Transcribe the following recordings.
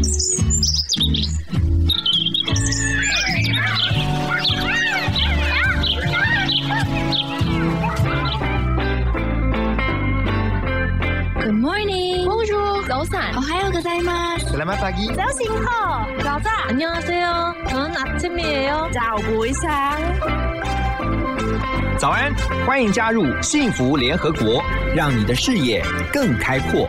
Good morning. Bonjour.早安. 오하요 고자이마스. Selamat pagi. 早醒好.早安. 안녕하세요. 저는 아침이에요. 早不一상早安，欢迎加入幸福联合国，让你的视野更开阔。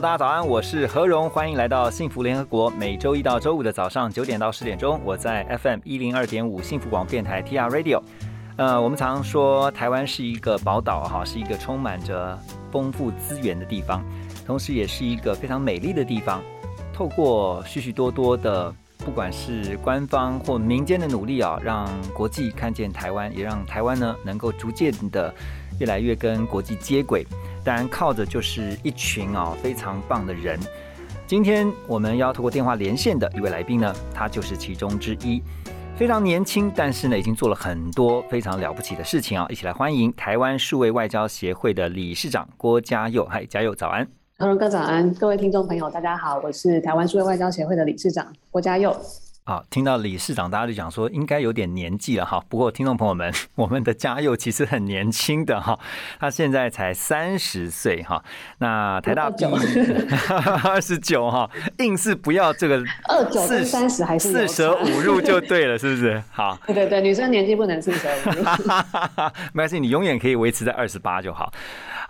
大家早安，我是何荣，欢迎来到幸福联合国。每周一到周五的早上九点到十点钟，我在 FM 一零二点五幸福广播电台 TR Radio。呃，我们常说台湾是一个宝岛哈，是一个充满着丰富资源的地方，同时也是一个非常美丽的地方。透过许许多多的，不管是官方或民间的努力啊，让国际看见台湾，也让台湾呢能够逐渐的越来越跟国际接轨。当然，靠着就是一群啊非常棒的人。今天我们要透过电话连线的一位来宾呢，他就是其中之一。非常年轻，但是呢，已经做了很多非常了不起的事情啊！一起来欢迎台湾数位外交协会的理事长郭嘉佑。嗨，嘉佑早安！何荣哥早安，各位听众朋友，大家好，我是台湾数位外交协会的理事长郭嘉佑。好，听到理事长，大家就讲说应该有点年纪了哈。不过听众朋友们，我们的嘉佑其实很年轻的哈，他现在才三十岁哈。那台大毕业二十九哈，硬是不要这个二九跟三十还是四舍五入就对了，是不是？好，对对对，女生年纪不能四舍五入。没关系，你永远可以维持在二十八就好。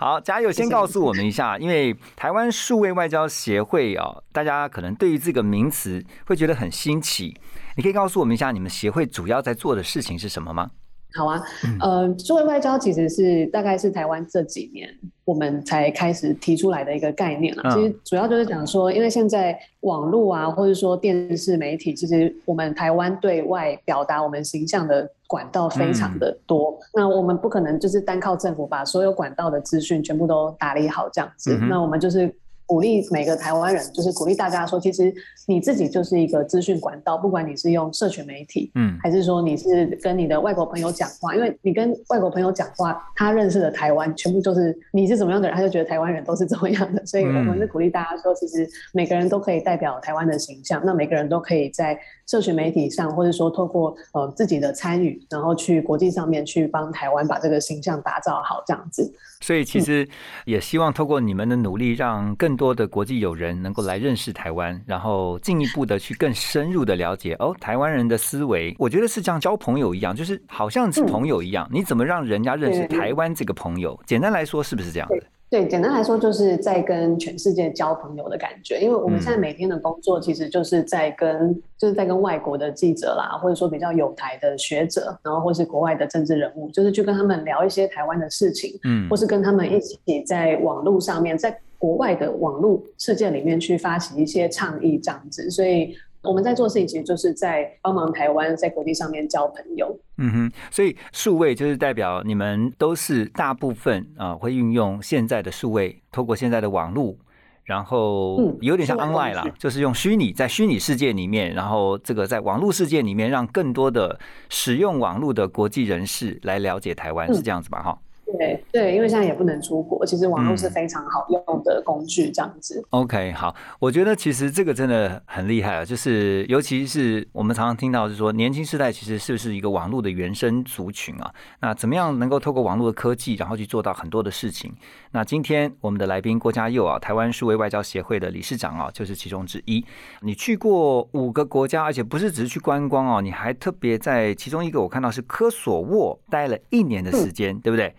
好，嘉佑先告诉我们一下，因为台湾数位外交协会啊，大家可能对于这个名词会觉得很新奇。你可以告诉我们一下，你们协会主要在做的事情是什么吗？好啊，呃，数位外交其实是大概是台湾这几年我们才开始提出来的一个概念了。其实主要就是讲说，因为现在网络啊，或者说电视媒体，其实我们台湾对外表达我们形象的管道非常的多。那我们不可能就是单靠政府把所有管道的资讯全部都打理好这样子。那我们就是鼓励每个台湾人，就是鼓励大家说，其实你自己就是一个资讯管道，不管你是用社群媒体，嗯，还是说你是跟你的外国朋友讲话，因为你跟外国朋友讲话，他认识的台湾全部就是你是怎么样的人，他就觉得台湾人都是怎么样的，所以我们是鼓励大家说，其实每个人都可以代表台湾的形象，那每个人都可以在社群媒体上，或者说透过呃自己的参与，然后去国际上面去帮台湾把这个形象打造好，这样子。所以其实也希望透过你们的努力，让更多的国际友人能够来认识台湾，然后进一步的去更深入的了解哦，台湾人的思维。我觉得是像交朋友一样，就是好像是朋友一样，你怎么让人家认识台湾这个朋友？简单来说，是不是这样的？对，简单来说就是在跟全世界交朋友的感觉，因为我们现在每天的工作其实就是在跟就是在跟外国的记者啦，或者说比较有台的学者，然后或是国外的政治人物，就是去跟他们聊一些台湾的事情，嗯，或是跟他们一起在网络上面，在国外的网络世界里面去发起一些倡议这样子，所以。我们在做事情，其实就是在帮忙台湾在国际上面交朋友。嗯哼，所以数位就是代表你们都是大部分啊，会运用现在的数位，透过现在的网络，然后有点像 online 啦，就是用虚拟在虚拟世界里面，然后这个在网络世界里面，让更多的使用网络的国际人士来了解台湾，是这样子吧？哈。对对，因为现在也不能出国，其实网络是非常好用的工具，这样子。OK，好，我觉得其实这个真的很厉害啊，就是尤其是我们常常听到是说，年轻世代其实是不是一个网络的原生族群啊？那怎么样能够透过网络的科技，然后去做到很多的事情？那今天我们的来宾郭嘉佑啊，台湾数位外交协会的理事长啊，就是其中之一。你去过五个国家，而且不是只是去观光哦，你还特别在其中一个我看到是科索沃待了一年的时间，对不对？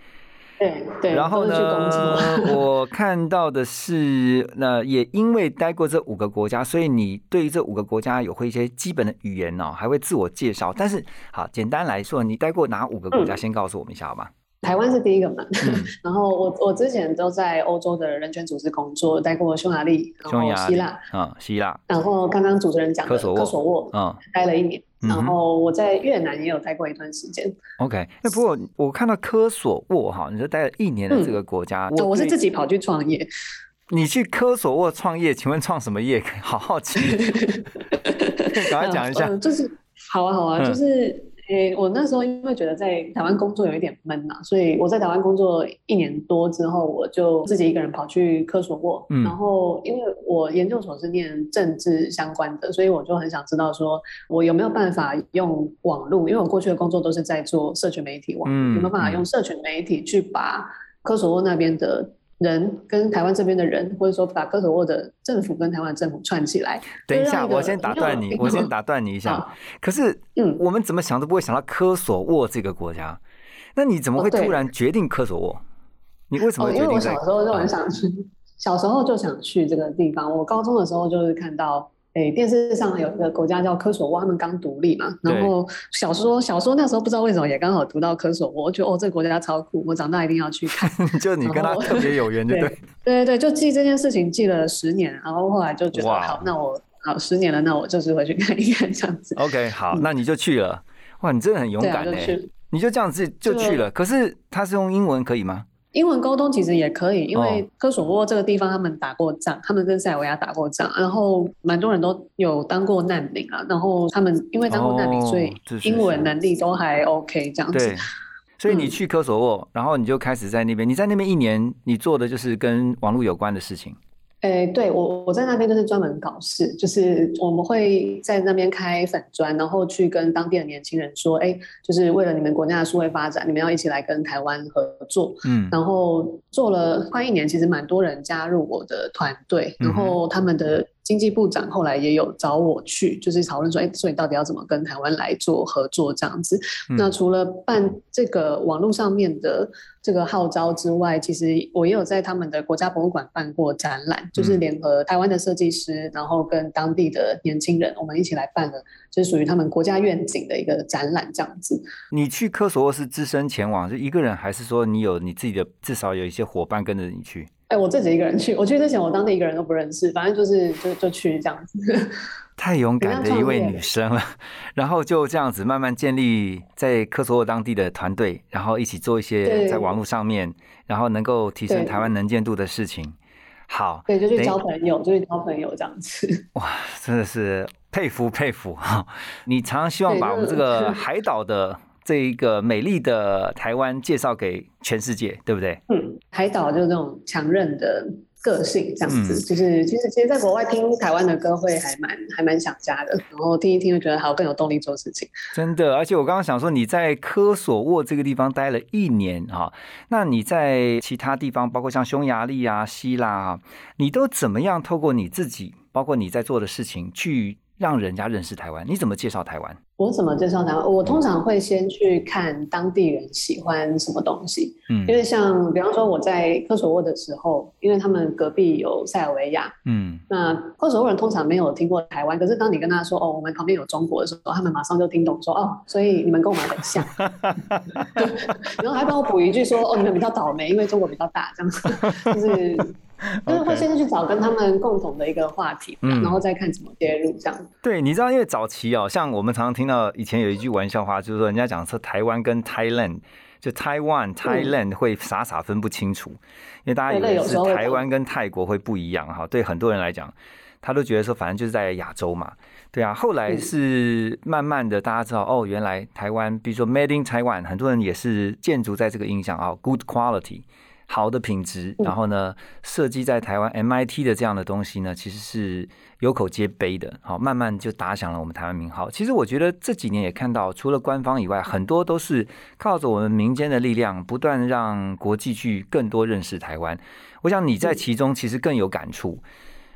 对对，然后呢？我看到的是，那也因为待过这五个国家，所以你对于这五个国家有会一些基本的语言哦，还会自我介绍。但是，好，简单来说，你待过哪五个国家？先告诉我们一下好吗？台湾是第一个嘛，然后我我之前都在欧洲的人权组织工作，待过匈牙利、然后希腊啊，希腊，然后刚刚主持人讲的科索沃，嗯，待了一年，然后我在越南也有待过一段时间。OK，那不过我看到科索沃哈，你说待了一年的这个国家，我是自己跑去创业。你去科索沃创业，请问创什么业？好好奇，赶快讲一下。就是好啊好啊，就是。诶，我那时候因为觉得在台湾工作有一点闷嘛，所以我在台湾工作一年多之后，我就自己一个人跑去科索沃。嗯然后因为我研究所是念政治相关的，所以我就很想知道说，我有没有办法用网络？因为我过去的工作都是在做社群媒体网，嗯有没有办法用社群媒体去把科索沃那边的人跟台湾这边的人，或者说把科索沃的政府跟台湾的政府串起来？等一下，我先打断你，我先打断你一下。可是，嗯我们怎么想都不会想到科索沃这个国家，那你怎么会突然决定科索沃？你为什么哦，因为我会决定在？小时候就很想去，小时候就想去这个地方。我高中的时候就是看到，诶，电视上有一个国家叫科索沃，他们刚独立嘛。然后小说小说那时候不知道为什么也刚好读到科索沃，我觉得哦，这个国家超酷，我长大一定要去看。就你跟他特别有缘，对对对？对就记这件事情记了十年，然后后来就觉得好，那我好十年了，那我就是回去看一看这样子。OK，好，那你就去了。哇，你真的很勇敢哎！你就这样子就去了。可是他是用英文可以吗？英文沟通其实也可以，因为哦科索沃这个地方他们打过仗，他们跟塞尔维亚打过仗，然后蛮多人都有当过难民啊，然后他们因为当过难民，哦所以英文能力都还 OK 这样子对。，所以你嗯去科索沃，然后你就开始在那边。你在那边一年，你做的就是跟网络有关的事情。诶，对我我在那边就是专门搞事，就是我们会在那边开粉砖，然后去跟当地的年轻人说，哎，就是为了你们国家的数位发展，你们要一起来跟台湾合作。嗯，然后做了快一年，其实蛮多人加入我的团队，然后他们的经济部长后来也有找我去，就是讨论说，哎，所以到底要怎么跟台湾来做合作这样子。嗯那除了办这个网络上面的这个号召之外，其实我也有在他们的国家博物馆办过展览，就是嗯联合台湾的设计师，然后跟当地的年轻人，我们一起来办了，就是属于他们国家愿景的一个展览这样子。你去科索沃是只身前往，是一个人，还是说你有你自己的，至少有一些伙伴跟着你去？哎，我自己一个人去，我去之前我当地一个人都不认识，反正就是就就去这样子。太勇敢的一位女生了，然后就这样子慢慢建立在科索沃当地的团队，然后一起做一些在网络上面，然后能够提升台湾能见度的事情。好，对，就去交朋友，就去交朋友这样子。哇，真的是佩服佩服哈！你常常希望把我们这个海岛的这一个美丽的台湾介绍给全世界，对不对？嗯，海岛就是这种强韧的个性，这样子，嗯就是其实其实在国外听台湾的歌会还蛮还蛮想家的，然后听一听就觉得好更有动力做事情。真的，而且我刚刚想说，你在科索沃这个地方待了一年哈，那你在其他地方，包括像匈牙利啊、希腊啊，你都怎么样透过你自己，包括你在做的事情，去让人家认识台湾？你怎么介绍台湾？我怎么介绍台湾？我通常会先去看当地人喜欢什么东西，嗯因为像比方说我在科索沃的时候，因为他们隔壁有塞尔维亚，嗯，那科索沃人通常没有听过台湾，可是当你跟他说哦，我们旁边有中国的时候，他们马上就听懂说哦，所以你们跟我们很像，然后还帮我补一句说哦，你们比较倒霉，因为中国比较大，这样子，就是就是会先去找跟他们共同的一个话题，嗯然后再看怎么切入这样。对，你知道，因为早期哦，像我们常常听到以前有一句玩笑话，就是说人家讲说台湾跟 Thailand。就 Taiwan、Thailand 会傻傻分不清楚，因为大家以为是台湾跟泰国会不一样哈。对很多人来讲，他都觉得说反正就是在亚洲嘛，对啊。后来嗯是慢慢的大家知道哦，原来台湾，比如说 Made in Taiwan，很多人也是建筑在这个印象啊，good quality。好的品质，嗯然后呢，设计在台湾 MIT 的这样的东西呢，其实是有口皆碑的。好，慢慢就打响了我们台湾名号。其实我觉得这几年也看到，除了官方以外，很多都是靠着我们民间的力量，不断让国际去更多认识台湾。我想你在其中其实更有感触。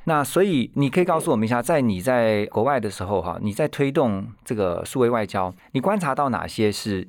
那所以你可以告诉我们一下，在你在国外的时候，哈，你在推动这个数位外交，你观察到哪些是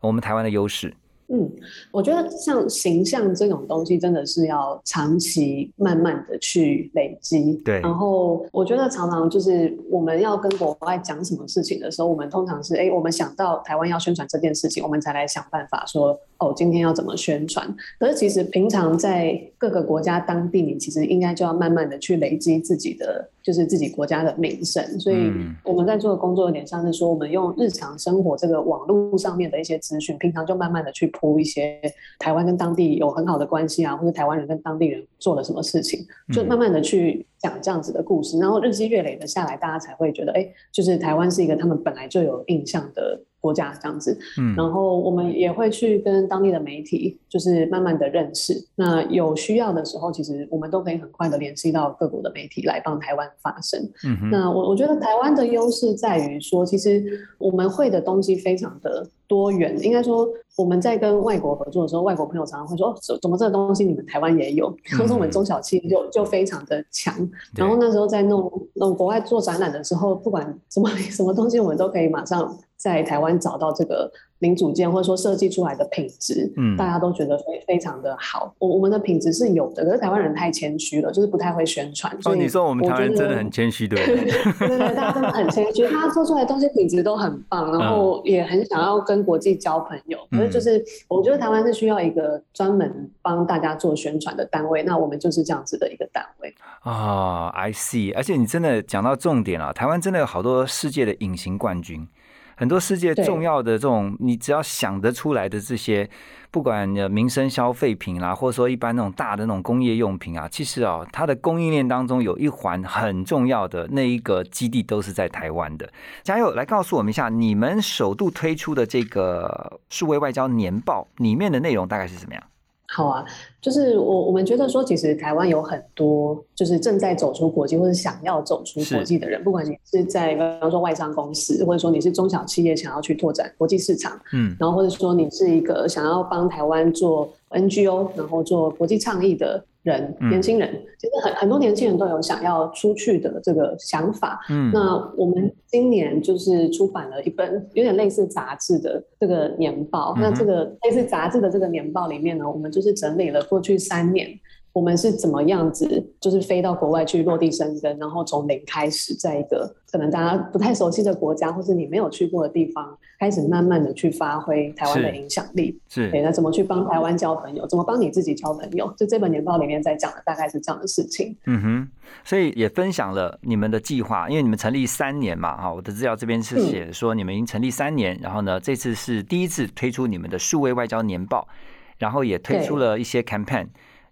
我们台湾的优势？嗯，我觉得像形象这种东西，真的是要长期慢慢的去累积。对然后我觉得常常就是我们要跟国外讲什么事情的时候，我们通常是哎，我们想到台湾要宣传这件事情，我们才来想办法说哦，今天要怎么宣传。可是其实平常在各个国家当地，你其实应该就要慢慢的去累积自己的，就是自己国家的名声。所以嗯我们在做的工作有点像是说，我们用日常生活这个网络上面的一些资讯，平常就慢慢的去铺一些台湾跟当地有很好的关系啊，或者台湾人跟当地人做了什么事情，就慢慢的去讲这样子的故事，然后日积月累的下来，大家才会觉得，哎，就是台湾是一个他们本来就有印象的国国家这样子。嗯然后我们也会去跟当地的媒体，就是慢慢的认识。那有需要的时候，其实我们都可以很快的联系到各国的媒体来帮台湾发声。嗯，那我我觉得台湾的优势在于说，其实我们会的东西非常的多元。应该说，我们在跟外国合作的时候，外国朋友常常会说：“哦，怎怎么这个东西你们台湾也有？” 可是我们中小企业就就非常的强。然后那时候在弄弄国外做展览的时候，不管什么 什么东西，我们都可以马上在台湾找到这个零组件，或者说设计出来的品质，嗯大家都觉得非非常的好。我我们的品质是有的，可是台湾人太谦虚了，就是不太会宣传。所哦，以你说我们台湾人真的很谦虚，对不对？对大家真的很谦虚，他做出来的东西品质都很棒，然后也很想要跟国际交朋友。可是就是我觉得台湾是需要一个专门帮大家做宣传的单位，那我们就是这样子的一个单位。啊、i see。而且你真的讲到重点了，台湾真的有好多世界的隐形冠军，很多世界重要的这种，你只要想得出来的这些，不管呃民生消费品啦，或者说一般那种大的那种工业用品啊，其实啊、它的供应链当中有一环很重要的那一个基地都是在台湾的。嘉佑，来告诉我们一下，你们首度推出的这个数位外交年报里面的内容大概是什么样？好啊，就是我我们觉得说，其实台湾有很多就是正在走出国际或者想要走出国际的人，不管你是在比方说外商公司，或者说你是中小企业想要去拓展国际市场，嗯。然后或者说你是一个想要帮台湾做 NGO，然后做国际倡议的人，嗯年轻人，其实很很多年轻人都有想要出去的这个想法。嗯那我们今年就是出版了一本有点类似杂志的这个年报。嗯那这个类似杂志的这个年报里面呢，我们就是整理了过去三年我们是怎么样子，就是飞到国外去落地生根，然后从零开始，在一个可能大家不太熟悉的国家，或是你没有去过的地方，开始慢慢的去发挥台湾的影响力。是对，那怎么去帮台湾交朋友？怎么帮你自己交朋友？就这本年报里面在讲的大概是这样的事情。嗯哼，所以也分享了你们的计划，因为你们成立三年嘛，哈，我的资料这边是写说你们已经成立三年，然后呢，这次是第一次推出你们的数位外交年报，然后也推出了一些 campaign，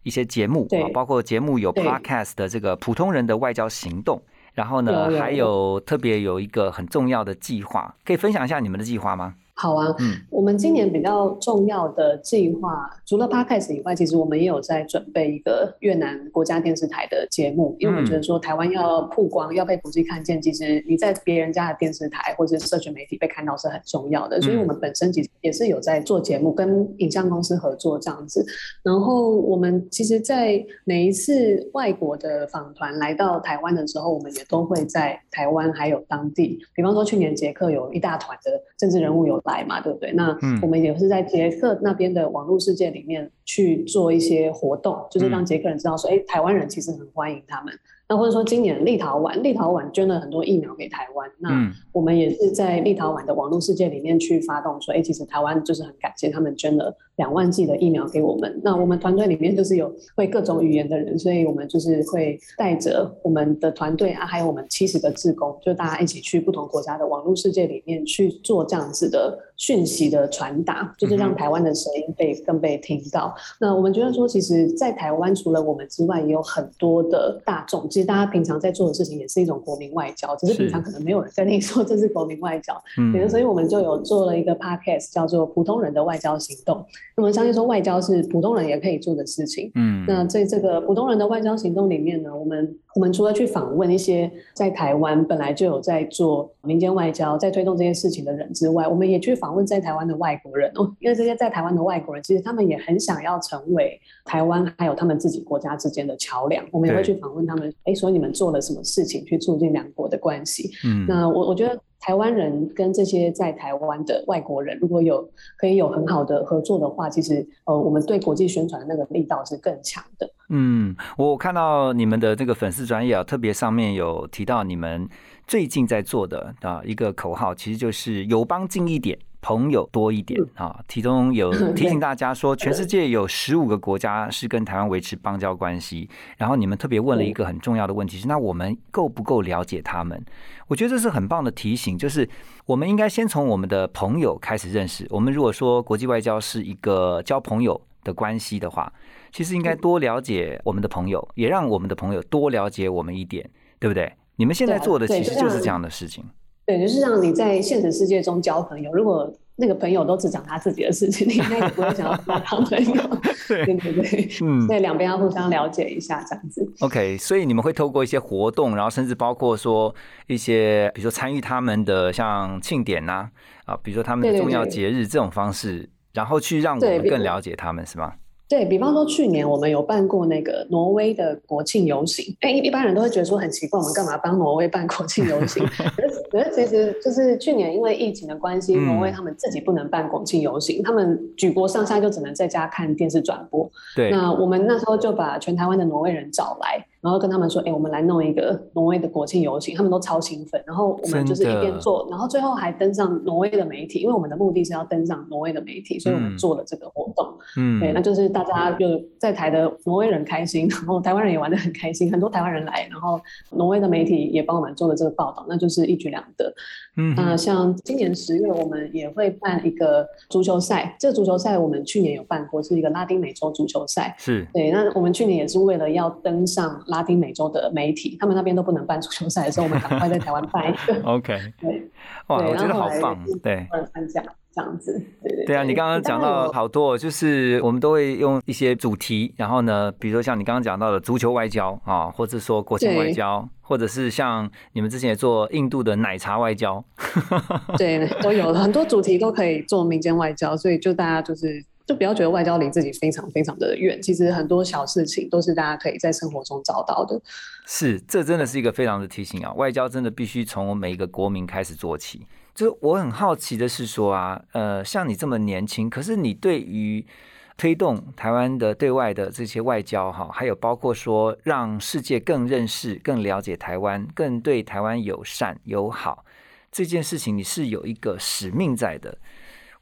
一些节目对。啊，包括节目有 podcast 的这个普通人的外交行动，然后呢，还有特别有一个很重要的计划，可以分享一下你们的计划吗？好啊，嗯。我们今年比较重要的计划，除了 podcast 以外，其实我们也有在准备一个越南国家电视台的节目，因为我觉得说台湾要曝光，要被国际看见，其实你在别人家的电视台或者是社群媒体被看到是很重要的，所以我们本身其实也是有在做节目，跟影像公司合作这样子。然后我们其实，在每一次外国的访团来到台湾的时候，我们也都会在台湾还有当地，比方说去年捷克有一大团的政治人物有来嘛，对不对？那嗯我们也是在捷克那边的网络世界里面去做一些活动，就是让捷克人知道说，哎，台湾人其实很欢迎他们。那或者说今年立陶宛，立陶宛捐了很多疫苗给台湾，那嗯我们也是在立陶宛的网络世界里面去发动说，哎，其实台湾就是很感谢他们捐了两万剂的疫苗给我们。那我们团队里面就是有会各种语言的人，所以我们就是会带着我们的团队啊，还有我们七十个志工，就大家一起去不同国家的网络世界里面去做这样子的讯息的传达，就是让台湾的声音被更被听到。那我们觉得说，其实，在台湾除了我们之外，也有很多的大众。其实大家平常在做的事情也是一种国民外交，只是是平常可能没有人跟你说这是国民外交。嗯对，所以我们就有做了一个 podcast，叫做《普通人的外交行动》。那么相信说，外交是普通人也可以做的事情。嗯那在这个普通人的外交行动里面呢，我们我们除了去访问一些在台湾本来就有在做民间外交、在推动这些事情的人之外，我们也去访问在台湾的外国人哦，因为这些在台湾的外国人，其实他们也很想要成为台湾还有他们自己国家之间的桥梁。我们也会去访问他们，哎，所以你们做了什么事情去促进两国的关系？嗯那我我觉得台湾人跟这些在台湾的外国人，如果有可以有很好的合作的话，其实呃，我们对国际宣传那个力道是更强的。嗯，我看到你们的这个粉丝专业啊，特别上面有提到你们最近在做的啊一个口号，其实就是友邦近一点。朋友多一点啊，其中有 提醒大家说，全世界有十五个国家是跟台湾维持邦交关系。然后你们特别问了一个很重要的问题是：那我们够不够了解他们？我觉得这是很棒的提醒，就是我们应该先从我们的朋友开始认识。我们如果说国际外交是一个交朋友的关系的话，其实应该多了解我们的朋友，也让我们的朋友多了解我们一点，对不对？你们现在做的其实就是这样的事情。对，就是让你在现实世界中交朋友，如果那个朋友都只讲他自己的事情，你应该也不会想要跟他当朋友。对对对，嗯，所以两边要互相了解一下，这样子。OK，所以你们会透过一些活动，然后甚至包括说一些，比如说参与他们的像庆典呐，啊，比如说他们的重要节日这种方式，然后去让我们更了解他们，是吗？对比方说，去年我们有办过那个挪威的国庆游行。哎，一般人都会觉得说很奇怪，我们干嘛帮挪威办国庆游行？可是其实就是去年因为疫情的关系，挪威他们自己不能办国庆游行，他们举国上下就只能在家看电视转播。对，那我们那时候就把全台湾的挪威人找来。然后跟他们说，哎，我们来弄一个挪威的国庆游行，他们都超兴奋。然后我们就是一边做，然后最后还登上挪威的媒体，因为我们的目的是要登上挪威的媒体，所以我们做了这个活动。嗯，对，那就是大家就在台的挪威人开心，然后台湾人也玩得很开心，很多台湾人来，然后挪威的媒体也帮我们做了这个报道，那就是一举两得。嗯，那像今年十月，我们也会办一个足球赛，这个足球赛我们去年有办过，是一个拉丁美洲足球赛。是对，那我们去年也是为了要登上。拉丁美洲的媒体，他们那边都不能办足球赛的时候，我们赶快在台湾办一个。OK，对，哇，我觉得好棒，对，参加这样子，对对。对啊，你刚刚讲到好多，就是我们都会用一些主题，然后呢，比如说像你刚刚讲到的足球外交啊，或者说国庆外交，或者是像你们之前也做印度的奶茶外交，对，都有很多主题都可以做民间外交，所以就大家就是。就不要觉得外交离自己非常非常的远，其实很多小事情都是大家可以在生活中找到的。是，这真的是一个非常的提醒啊！外交真的必须从每一个国民开始做起。就是我很好奇的是说啊，呃，像你这么年轻，可是你对于推动台湾的对外的这些外交哈，还有包括说让世界更认识、更了解台湾、更对台湾友善友好这件事情，你是有一个使命在的。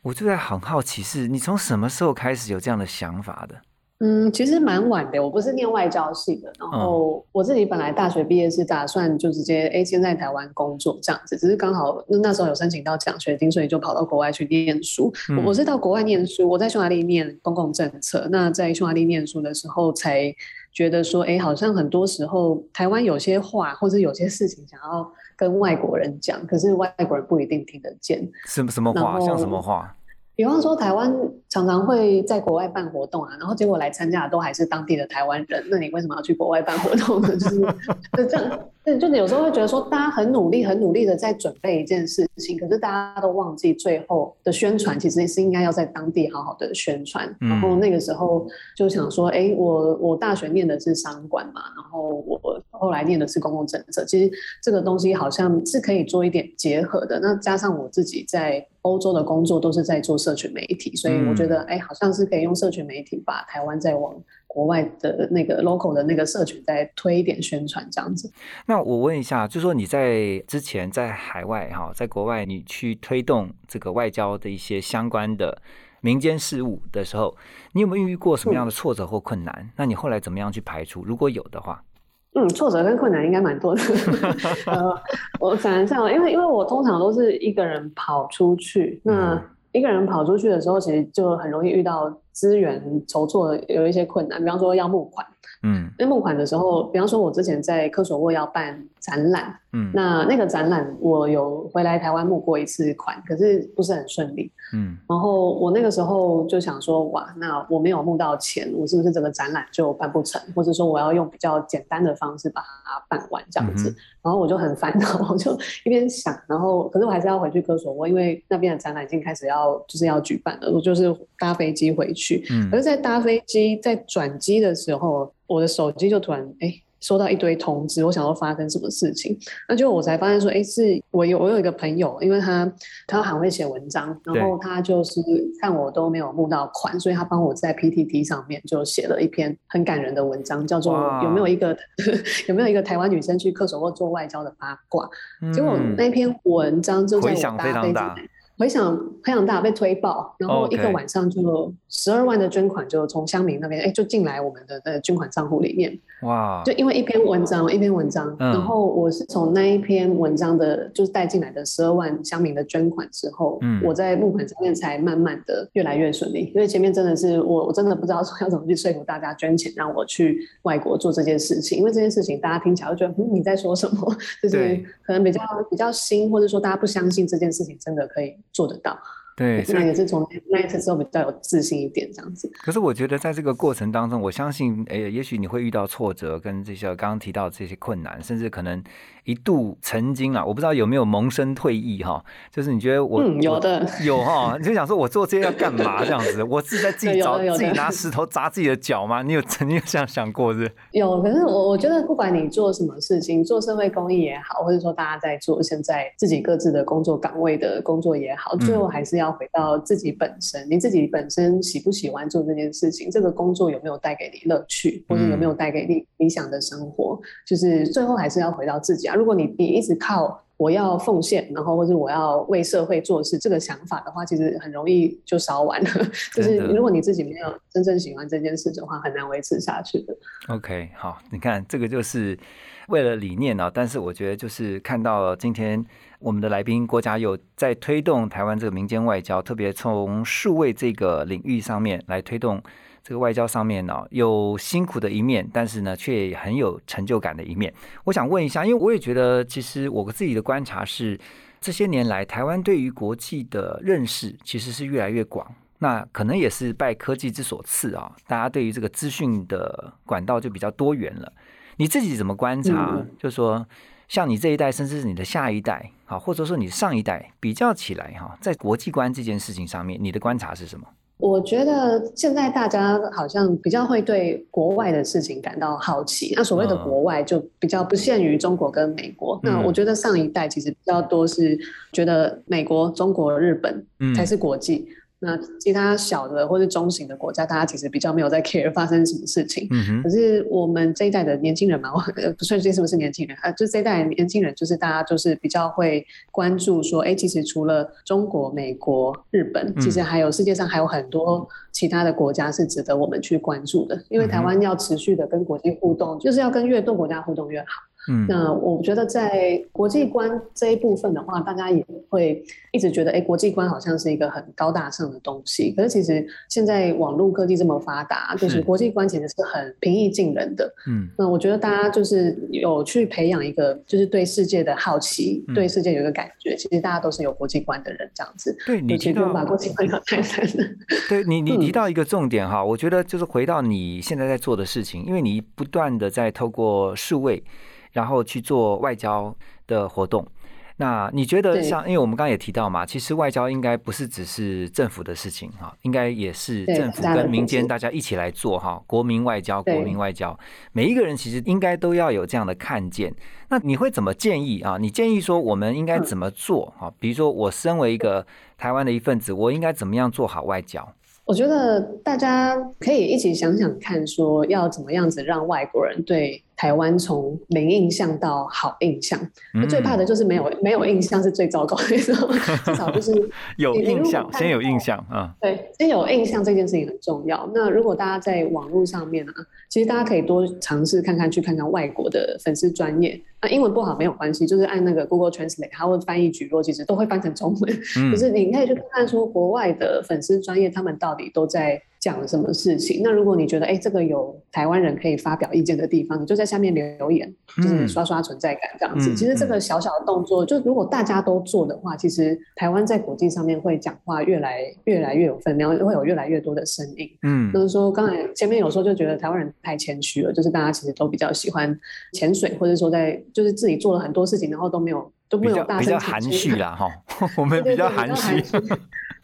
我就在很好奇，是你从什么时候开始有这样的想法的？嗯，其实蛮晚的。我不是念外交系的，然后我自己本来大学毕业是打算就直接哎先在台湾工作这样子，只是刚好那时候有申请到奖学金，所以就跑到国外去念书。我是到国外念书，我在匈牙利念公共政策。那在匈牙利念书的时候，才觉得说，哎，好像很多时候台湾有些话或者有些事情想要。跟外国人讲，可是外国人不一定听得见。什么什么话？像什么话？比方说，台湾常常会在国外办活动啊，然后结果来参加的都还是当地的台湾人。那你为什么要去国外办活动呢？就是就这样，对，就有时候会觉得说，大家很努力、很努力的在准备一件事情，可是大家都忘记最后的宣传其实是应该要在当地好好的宣传。然后那个时候就想说，哎，我我大学念的是商管嘛，然后我后来念的是公共政策，其实这个东西好像是可以做一点结合的。那加上我自己在。欧洲的工作都是在做社群媒体，所以我觉得，哎，好像是可以用社群媒体把台湾再往国外的那个 local 的那个社群再推一点宣传这样子。那我问一下，就说你在之前在海外哈，在国外你去推动这个外交的一些相关的民间事务的时候，你有没有遇过什么样的挫折或困难？那你后来怎么样去排除？如果有的话。嗯，挫折跟困难应该蛮多的。呃，我想一下，因为因为我通常都是一个人跑出去，那一个人跑出去的时候，其实就很容易遇到资源筹措有一些困难，比方说要募款。嗯，那募款的时候，比方说我之前在科索沃要办展览，嗯，那那个展览我有回来台湾募过一次款，可是不是很顺利，嗯，然后我那个时候就想说，哇，那我没有募到钱，我是不是整个展览就办不成，或者说我要用比较简单的方式把它办完这样子，然后我就很烦恼，我就一边想，然后可是我还是要回去科索沃，因为那边的展览已经开始要就是要举办了，我就是搭飞机回去，嗯，可是在搭飞机在转机的时候。我的手机就突然哎收到一堆通知，我想说发生什么事情，那就我才发现说哎是我有我有一个朋友，因为他他很会写文章，然后他就是看我都没有募到款，所以他帮我在 PTT 上面就写了一篇很感人的文章，叫做有没有一个 有没有一个台湾女生去克索沃做外交的八卦，结果那篇文章就在我搭飞机。回想培养大，被推爆，然后一个晚上就十二万的捐款就从乡民那边哎就进来我们的呃捐款账户里面，哇，就因为一篇文章一篇文章，嗯。然后我是从那一篇文章的就是带进来的十二万乡民的捐款之后，嗯。我在募款上面才慢慢的越来越顺利，因为前面真的是我我真的不知道说要怎么去说服大家捐钱让我去外国做这件事情，因为这件事情大家听起来就觉得嗯你在说什么，就是可能比较比较新，或者说大家不相信这件事情真的可以做得到。对，所以那也是从那一次之后比较有自信一点这样子。可是我觉得在这个过程当中，我相信，诶，也许你会遇到挫折，跟这些刚刚提到的这些困难，甚至可能一度曾经啊，我不知道有没有萌生退役哈，就是你觉得我、嗯有的我 有哈，你就想说我做这些要干嘛 这样子？我是在自己找自己拿石头砸自己的脚吗？你有曾经这样想过是是？有，可是我我觉得不管你做什么事情，做社会公益也好，或者说大家在做现在自己各自的工作岗位的工作也好，最后还是要回到自己本身，你自己本身喜不喜欢做这件事情，这个工作有没有带给你乐趣，或者有没有带给你理想的生活，就是最后还是要回到自己啊。如果你你一直靠我要奉献，然后或者我要为社会做事这个想法的话，其实很容易就烧完了。就是如果你自己没有真正喜欢这件事的话，很难维持下去的。OK，好，你看这个就是为了理念啊，但是我觉得就是看到了今天我们的来宾郭家佑在推动台湾这个民间外交，特别从数位这个领域上面来推动这个外交上面呢、有辛苦的一面，但是呢却很有成就感的一面。我想问一下，因为我也觉得其实我自己的观察是，这些年来台湾对于国际的认识其实是越来越广。那可能也是拜科技之所赐啊，大家对于这个资讯的管道就比较多元了。你自己怎么观察？嗯就说像你这一代，甚至是你的下一代，好，或者说你上一代比较起来哈，在国际观这件事情上面，你的观察是什么？我觉得现在大家好像比较会对国外的事情感到好奇。那所谓的嗯国外就比较不限于中国跟美国。那嗯我觉得上一代其实比较多是觉得美国、中国、日本嗯才是国际。那其他小的或是中型的国家，大家其实比较没有在 care 发生什么事情。嗯，可是我们这一代的年轻人嘛，我呃不算这是不是年轻人啊？就这一代年轻人，就是大家就是比较会关注说，哎，其实除了中国、美国、日本，嗯其实还有世界上还有很多其他的国家是值得我们去关注的。因为台湾要持续的跟国际互动，就是要跟越多国家互动越好。嗯那我觉得在国际观这一部分的话，大家也会一直觉得，哎，国际观好像是一个很高大上的东西。可是其实现在网络科技这么发达，就是是国际观其实是很平易近人的。嗯那我觉得大家就是有去培养一个，就是对世界的好奇，嗯对世界有一个感觉。其实大家都是有国际观的人，这样子。对你提到把国际观讲太深了。对你，你嗯提到一个重点哈，我觉得就是回到你现在在做的事情，因为你不断的在透过数位，然后去做外交的活动。那你觉得像，因为我们刚刚也提到嘛，其实外交应该不是只是政府的事情哈，应该也是政府跟民间大家一起来做哈，国民外交，国民外交，每一个人其实应该都要有这样的看见。那你会怎么建议啊？你建议说我们应该怎么做哈？比如说我身为一个台湾的一份子，我应该怎么样做好外交？我觉得大家可以一起想想看，说要怎么样子让外国人对台湾从零印象到好印象。嗯最怕的就是没有没有印象是最糟糕的，你知道吗？至少就是 有印象，先有印象啊。对，先有印象这件事情很重要。那如果大家在网络上面啊，其实大家可以多尝试看看，去看看外国的粉丝专业。那英文不好没有关系，就是按那个 Google Translate，它会翻译举落，其实都会翻成中文。嗯可是你可以去看看说国外的粉丝专业，他们到底都在讲什么事情。那如果你觉得哎，这个有台湾人可以发表意见的地方，你就在下面留言，就是嗯刷刷存在感这样子。嗯其实这个小小的动作，就如果大家都做的话，其实台湾在国际上面会讲话越来越来越有分量，会有越来越多的声音。嗯就是说，刚才前面有说，就觉得台湾人太谦虚了，就是大家其实都比较喜欢潜水，或者说在就是自己做了很多事情，然后都没有都没有大声比较含蓄啦哈，我们比较含蓄。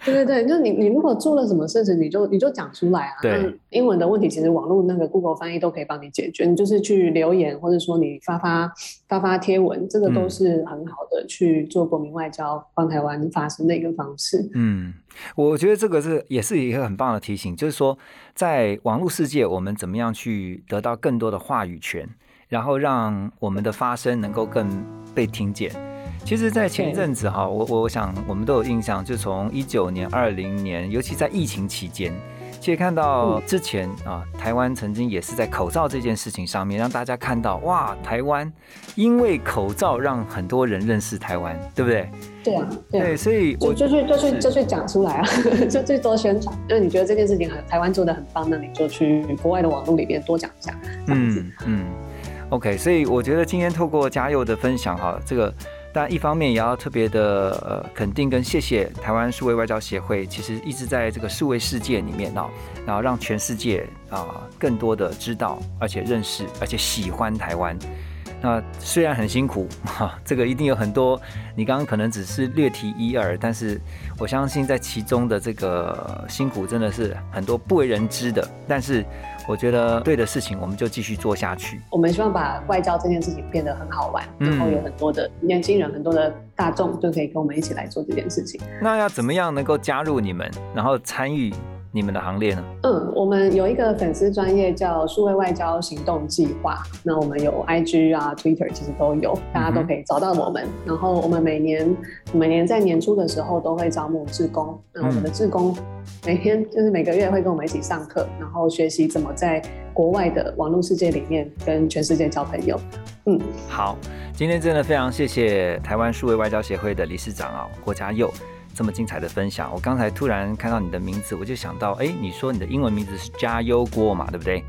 对对对，就是你你如果做了什么事情，你就你就讲出来啊。对英文的问题其实网络那个 Google 翻译都可以帮你解决，你就是去留言，或者说你发发发发贴文，这个都嗯是很好的去做国民外交、帮台湾发声的一个方式。嗯，我觉得这个是也是一个很棒的提醒，就是说，在网络世界，我们怎么样去得到更多的话语权，然后让我们的发声能够更被听见。其实，在前一阵子哈，我我想我们都有印象，就从一九年、二零年，尤其在疫情期间。其实看到之前啊，台湾曾经也是在口罩这件事情上面，让大家看到哇，台湾因为口罩让很多人认识台湾，对不对？对啊，对，所以我就去就去就去讲出来啊，就最多宣传。就是你觉得这件事情很台湾做的很棒，那你就去国外的网络里面多讲一下。嗯嗯，OK，所以我觉得今天透过嘉佑的分享哈，这个。但一方面也要特别的呃肯定跟谢谢台湾数位外交协会，其实一直在这个数位世界里面哦，然后让全世界啊更多的知道，而且认识，而且喜欢台湾。那虽然很辛苦 哈，这个一定有很多，你刚刚可能只是略提一二，但是我相信在其中的这个辛苦真的是很多不为人知的，但是。我觉得对的事情，我们就继续做下去。我们希望把外交这件事情变得很好玩，然后有很多的年轻人、很多的大众就可以跟我们一起来做这件事情。那要怎么样能够加入你们，然后参与？你们的行列呢？嗯，我们有一个粉丝专业叫数位外交行动计划。那我们有 IG 啊、Twitter，其实都有，大家都可以找到我们。然后我们每年每年在年初的时候都会招募志工。那我们的志工每天就是每个月会跟我们一起上课，然后学习怎么在国外的网络世界里面跟全世界交朋友。嗯，好，今天真的非常谢谢台湾数位外交协会的理事长啊郭家佑。这么精彩的分享，我刚才突然看到你的名字，我就想到，哎，你说你的英文名字是加油锅嘛，对不对？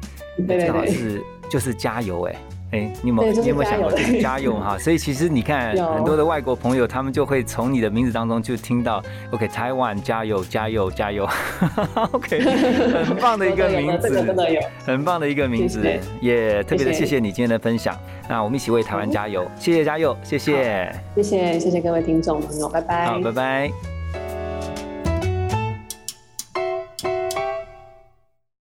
对正好是就是加油，哎。哎，你有没有你有没有想过就是家用哈？所以其实你看很多的外国朋友，他们就会从你的名字当中就听到 OK 台湾加油加油加油，OK 很棒的一个名字，真的有。很棒的一个名字，也特别的谢谢。你今天的分享。那我们一起为台湾加油，谢谢加油，谢谢，谢谢谢谢各位听众朋友，拜拜，好，拜拜。